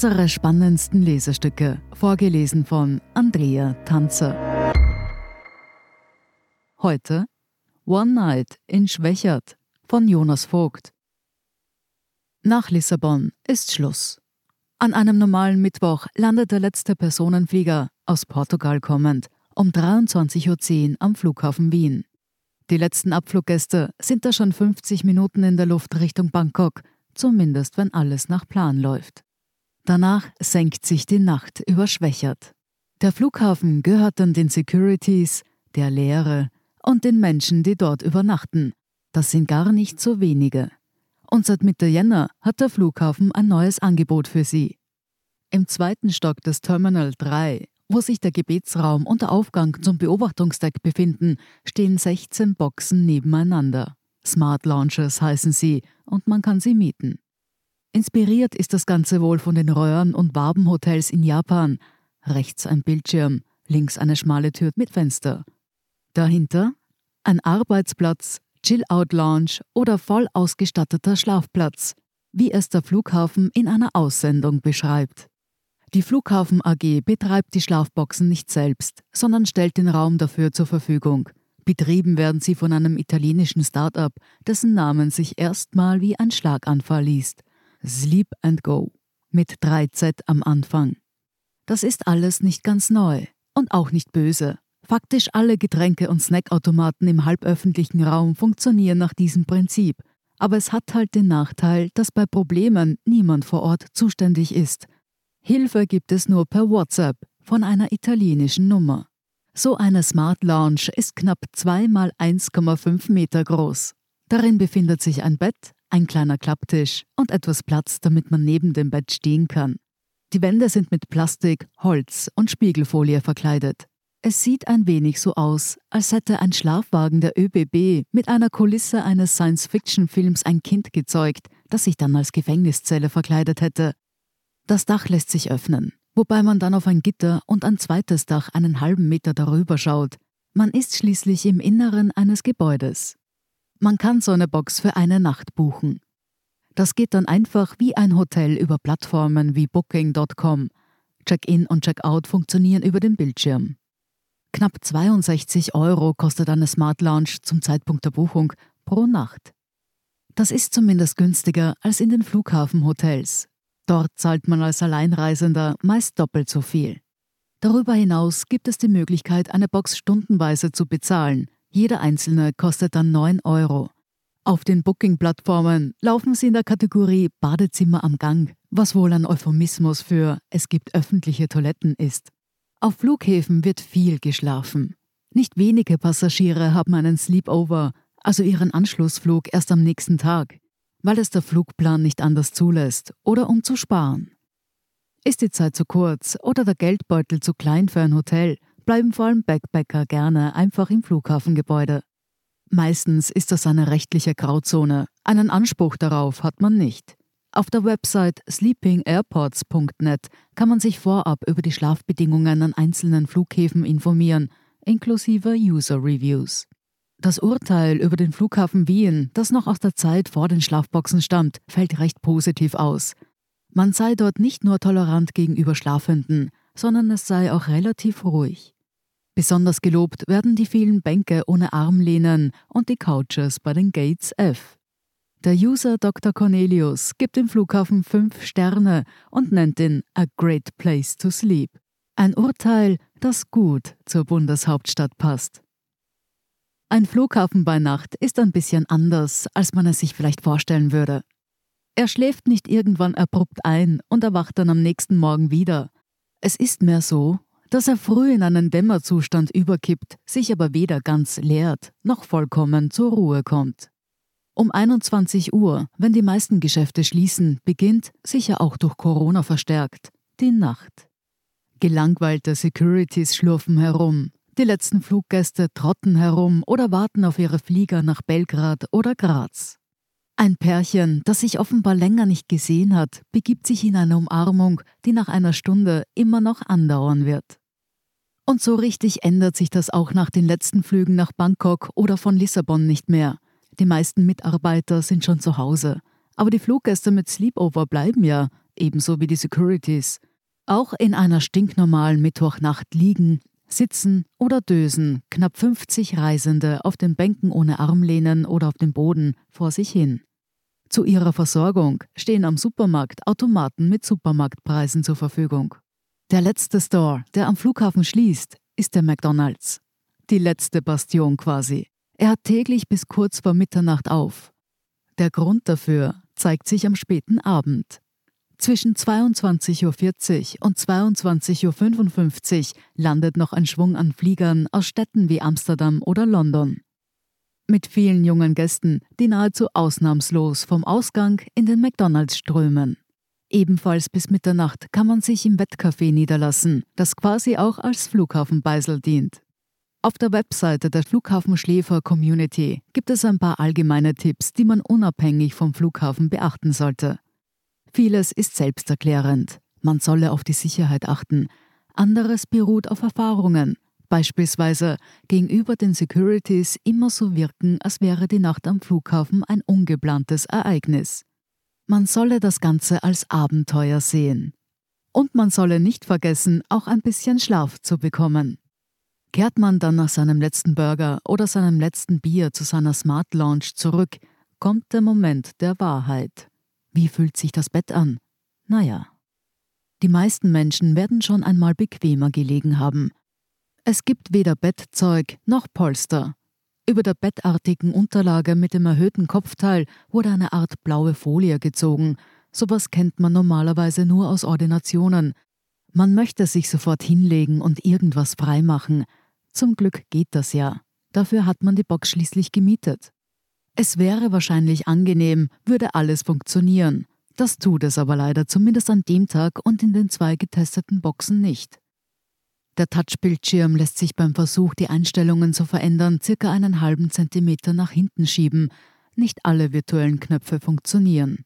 Unsere spannendsten Lesestücke, vorgelesen von Andrea Tanzer. Heute One Night in Schwächert von Jonas Vogt. Nach Lissabon ist Schluss. An einem normalen Mittwoch landet der letzte Personenflieger, aus Portugal kommend, um 23.10 Uhr am Flughafen Wien. Die letzten Abfluggäste sind da schon 50 Minuten in der Luft Richtung Bangkok, zumindest wenn alles nach Plan läuft. Danach senkt sich die Nacht überschwächert. Der Flughafen gehört dann den Securities, der Lehre und den Menschen, die dort übernachten. Das sind gar nicht so wenige. Und seit Mitte Jänner hat der Flughafen ein neues Angebot für sie. Im zweiten Stock des Terminal 3, wo sich der Gebetsraum und der Aufgang zum Beobachtungsdeck befinden, stehen 16 Boxen nebeneinander. Smart Launches heißen sie und man kann sie mieten. Inspiriert ist das Ganze wohl von den Röhren- und Wabenhotels in Japan. Rechts ein Bildschirm, links eine schmale Tür mit Fenster. Dahinter ein Arbeitsplatz, Chill-Out-Lounge oder voll ausgestatteter Schlafplatz, wie es der Flughafen in einer Aussendung beschreibt. Die Flughafen AG betreibt die Schlafboxen nicht selbst, sondern stellt den Raum dafür zur Verfügung. Betrieben werden sie von einem italienischen Start-up, dessen Namen sich erstmal wie ein Schlaganfall liest. Sleep and Go. Mit 3Z am Anfang. Das ist alles nicht ganz neu und auch nicht böse. Faktisch alle Getränke- und Snackautomaten im halböffentlichen Raum funktionieren nach diesem Prinzip. Aber es hat halt den Nachteil, dass bei Problemen niemand vor Ort zuständig ist. Hilfe gibt es nur per WhatsApp von einer italienischen Nummer. So eine Smart Lounge ist knapp 2 mal 1,5 Meter groß. Darin befindet sich ein Bett, ein kleiner Klapptisch und etwas Platz, damit man neben dem Bett stehen kann. Die Wände sind mit Plastik, Holz und Spiegelfolie verkleidet. Es sieht ein wenig so aus, als hätte ein Schlafwagen der ÖBB mit einer Kulisse eines Science-Fiction-Films ein Kind gezeugt, das sich dann als Gefängniszelle verkleidet hätte. Das Dach lässt sich öffnen, wobei man dann auf ein Gitter und ein zweites Dach einen halben Meter darüber schaut. Man ist schließlich im Inneren eines Gebäudes. Man kann so eine Box für eine Nacht buchen. Das geht dann einfach wie ein Hotel über Plattformen wie Booking.com. Check-in und Check-out funktionieren über den Bildschirm. Knapp 62 Euro kostet eine Smart Lounge zum Zeitpunkt der Buchung pro Nacht. Das ist zumindest günstiger als in den Flughafenhotels. Dort zahlt man als Alleinreisender meist doppelt so viel. Darüber hinaus gibt es die Möglichkeit, eine Box stundenweise zu bezahlen. Jede einzelne kostet dann 9 Euro. Auf den Booking-Plattformen laufen sie in der Kategorie Badezimmer am Gang, was wohl ein Euphemismus für es gibt öffentliche Toiletten ist. Auf Flughäfen wird viel geschlafen. Nicht wenige Passagiere haben einen Sleepover, also ihren Anschlussflug erst am nächsten Tag, weil es der Flugplan nicht anders zulässt oder um zu sparen. Ist die Zeit zu kurz oder der Geldbeutel zu klein für ein Hotel, bleiben vor allem Backpacker gerne einfach im Flughafengebäude. Meistens ist das eine rechtliche Grauzone, einen Anspruch darauf hat man nicht. Auf der Website sleepingairports.net kann man sich vorab über die Schlafbedingungen an einzelnen Flughäfen informieren, inklusive User Reviews. Das Urteil über den Flughafen Wien, das noch aus der Zeit vor den Schlafboxen stammt, fällt recht positiv aus. Man sei dort nicht nur tolerant gegenüber Schlafenden, sondern es sei auch relativ ruhig. Besonders gelobt werden die vielen Bänke ohne Armlehnen und die Couches bei den Gates F. Der User Dr. Cornelius gibt dem Flughafen fünf Sterne und nennt ihn a great place to sleep. Ein Urteil, das gut zur Bundeshauptstadt passt. Ein Flughafen bei Nacht ist ein bisschen anders, als man es sich vielleicht vorstellen würde. Er schläft nicht irgendwann abrupt ein und erwacht dann am nächsten Morgen wieder. Es ist mehr so, dass er früh in einen Dämmerzustand überkippt, sich aber weder ganz leert noch vollkommen zur Ruhe kommt. Um 21 Uhr, wenn die meisten Geschäfte schließen, beginnt, sicher auch durch Corona verstärkt, die Nacht. Gelangweilte Securities schlurfen herum, die letzten Fluggäste trotten herum oder warten auf ihre Flieger nach Belgrad oder Graz. Ein Pärchen, das sich offenbar länger nicht gesehen hat, begibt sich in eine Umarmung, die nach einer Stunde immer noch andauern wird. Und so richtig ändert sich das auch nach den letzten Flügen nach Bangkok oder von Lissabon nicht mehr. Die meisten Mitarbeiter sind schon zu Hause. Aber die Fluggäste mit Sleepover bleiben ja, ebenso wie die Securities. Auch in einer stinknormalen Mittwochnacht liegen, sitzen oder dösen knapp 50 Reisende auf den Bänken ohne Armlehnen oder auf dem Boden vor sich hin. Zu ihrer Versorgung stehen am Supermarkt Automaten mit Supermarktpreisen zur Verfügung. Der letzte Store, der am Flughafen schließt, ist der McDonald's. Die letzte Bastion quasi. Er hat täglich bis kurz vor Mitternacht auf. Der Grund dafür zeigt sich am späten Abend. Zwischen 22.40 Uhr und 22.55 Uhr landet noch ein Schwung an Fliegern aus Städten wie Amsterdam oder London mit vielen jungen Gästen, die nahezu ausnahmslos vom Ausgang in den McDonald's strömen. Ebenfalls bis Mitternacht kann man sich im Wettcafé niederlassen, das quasi auch als Flughafenbeisel dient. Auf der Webseite der Flughafenschläfer Community gibt es ein paar allgemeine Tipps, die man unabhängig vom Flughafen beachten sollte. Vieles ist selbsterklärend. Man solle auf die Sicherheit achten. Anderes beruht auf Erfahrungen beispielsweise gegenüber den Securities immer so wirken, als wäre die Nacht am Flughafen ein ungeplantes Ereignis. Man solle das Ganze als Abenteuer sehen. Und man solle nicht vergessen, auch ein bisschen Schlaf zu bekommen. Kehrt man dann nach seinem letzten Burger oder seinem letzten Bier zu seiner Smart Lounge zurück, kommt der Moment der Wahrheit. Wie fühlt sich das Bett an? Naja. Die meisten Menschen werden schon einmal bequemer gelegen haben, es gibt weder Bettzeug noch Polster. Über der bettartigen Unterlage mit dem erhöhten Kopfteil wurde eine Art blaue Folie gezogen. Sowas kennt man normalerweise nur aus Ordinationen. Man möchte sich sofort hinlegen und irgendwas freimachen. Zum Glück geht das ja. Dafür hat man die Box schließlich gemietet. Es wäre wahrscheinlich angenehm, würde alles funktionieren. Das tut es aber leider zumindest an dem Tag und in den zwei getesteten Boxen nicht. Der Touchbildschirm lässt sich beim Versuch, die Einstellungen zu verändern, circa einen halben Zentimeter nach hinten schieben. Nicht alle virtuellen Knöpfe funktionieren.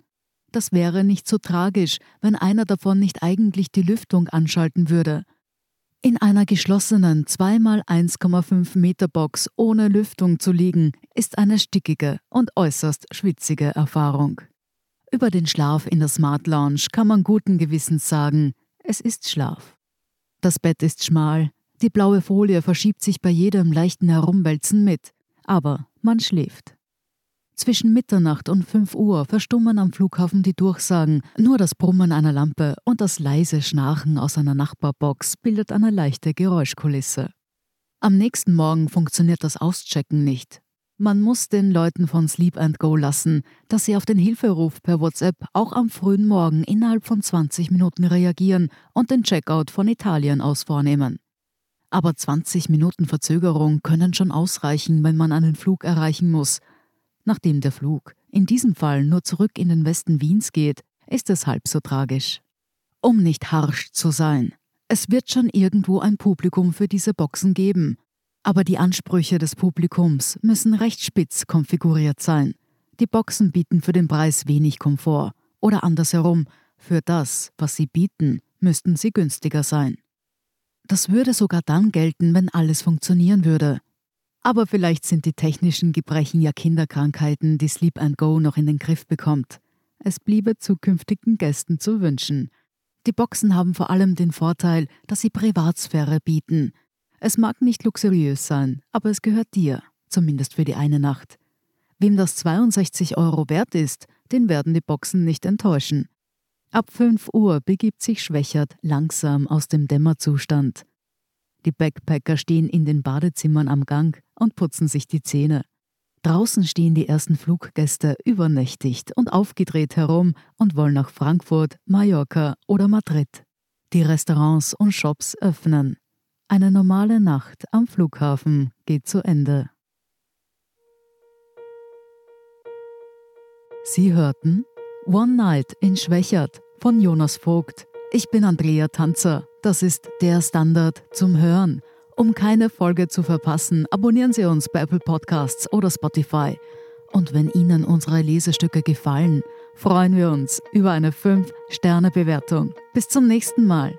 Das wäre nicht so tragisch, wenn einer davon nicht eigentlich die Lüftung anschalten würde. In einer geschlossenen 2x1,5 Meter Box ohne Lüftung zu liegen, ist eine stickige und äußerst schwitzige Erfahrung. Über den Schlaf in der Smart Lounge kann man guten Gewissens sagen, es ist Schlaf. Das Bett ist schmal, die blaue Folie verschiebt sich bei jedem leichten Herumwälzen mit, aber man schläft. Zwischen Mitternacht und 5 Uhr verstummen am Flughafen die Durchsagen, nur das Brummen einer Lampe und das leise Schnarchen aus einer Nachbarbox bildet eine leichte Geräuschkulisse. Am nächsten Morgen funktioniert das Auschecken nicht. Man muss den Leuten von Sleep and Go lassen, dass sie auf den Hilferuf per WhatsApp auch am frühen Morgen innerhalb von 20 Minuten reagieren und den Checkout von Italien aus vornehmen. Aber 20 Minuten Verzögerung können schon ausreichen, wenn man einen Flug erreichen muss. Nachdem der Flug in diesem Fall nur zurück in den Westen Wiens geht, ist es halb so tragisch. Um nicht harsch zu sein. Es wird schon irgendwo ein Publikum für diese Boxen geben, aber die Ansprüche des Publikums müssen recht spitz konfiguriert sein. Die Boxen bieten für den Preis wenig Komfort. Oder andersherum, für das, was sie bieten, müssten sie günstiger sein. Das würde sogar dann gelten, wenn alles funktionieren würde. Aber vielleicht sind die technischen Gebrechen ja Kinderkrankheiten, die Sleep and Go noch in den Griff bekommt. Es bliebe zukünftigen Gästen zu wünschen. Die Boxen haben vor allem den Vorteil, dass sie Privatsphäre bieten. Es mag nicht luxuriös sein, aber es gehört dir, zumindest für die eine Nacht. Wem das 62 Euro wert ist, den werden die Boxen nicht enttäuschen. Ab 5 Uhr begibt sich Schwächert langsam aus dem Dämmerzustand. Die Backpacker stehen in den Badezimmern am Gang und putzen sich die Zähne. Draußen stehen die ersten Fluggäste übernächtigt und aufgedreht herum und wollen nach Frankfurt, Mallorca oder Madrid. Die Restaurants und Shops öffnen. Eine normale Nacht am Flughafen geht zu Ende. Sie hörten One Night in Schwächert von Jonas Vogt. Ich bin Andrea Tanzer. Das ist der Standard zum Hören. Um keine Folge zu verpassen, abonnieren Sie uns bei Apple Podcasts oder Spotify. Und wenn Ihnen unsere Lesestücke gefallen, freuen wir uns über eine 5-Sterne-Bewertung. Bis zum nächsten Mal.